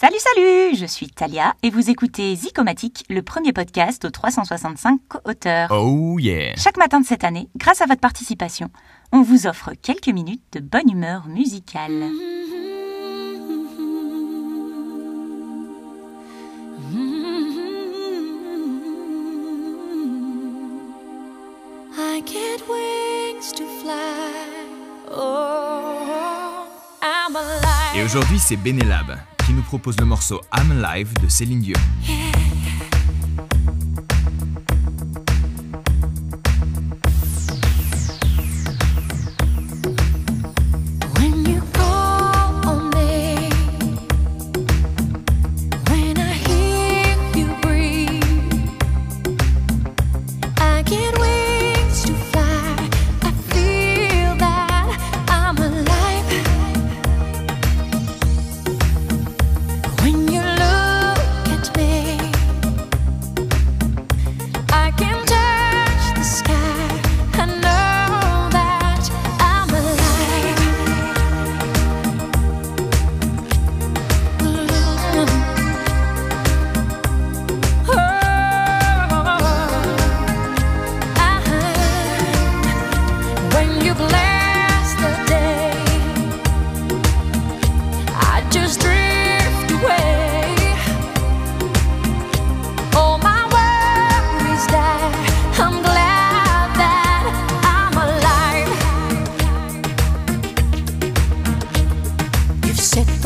Salut, salut Je suis Talia et vous écoutez Zicomatique, le premier podcast aux 365 auteurs. Oh yeah Chaque matin de cette année, grâce à votre participation, on vous offre quelques minutes de bonne humeur musicale. Et aujourd'hui, c'est Benelab, qui nous propose le morceau I'm Alive de Céline Dion.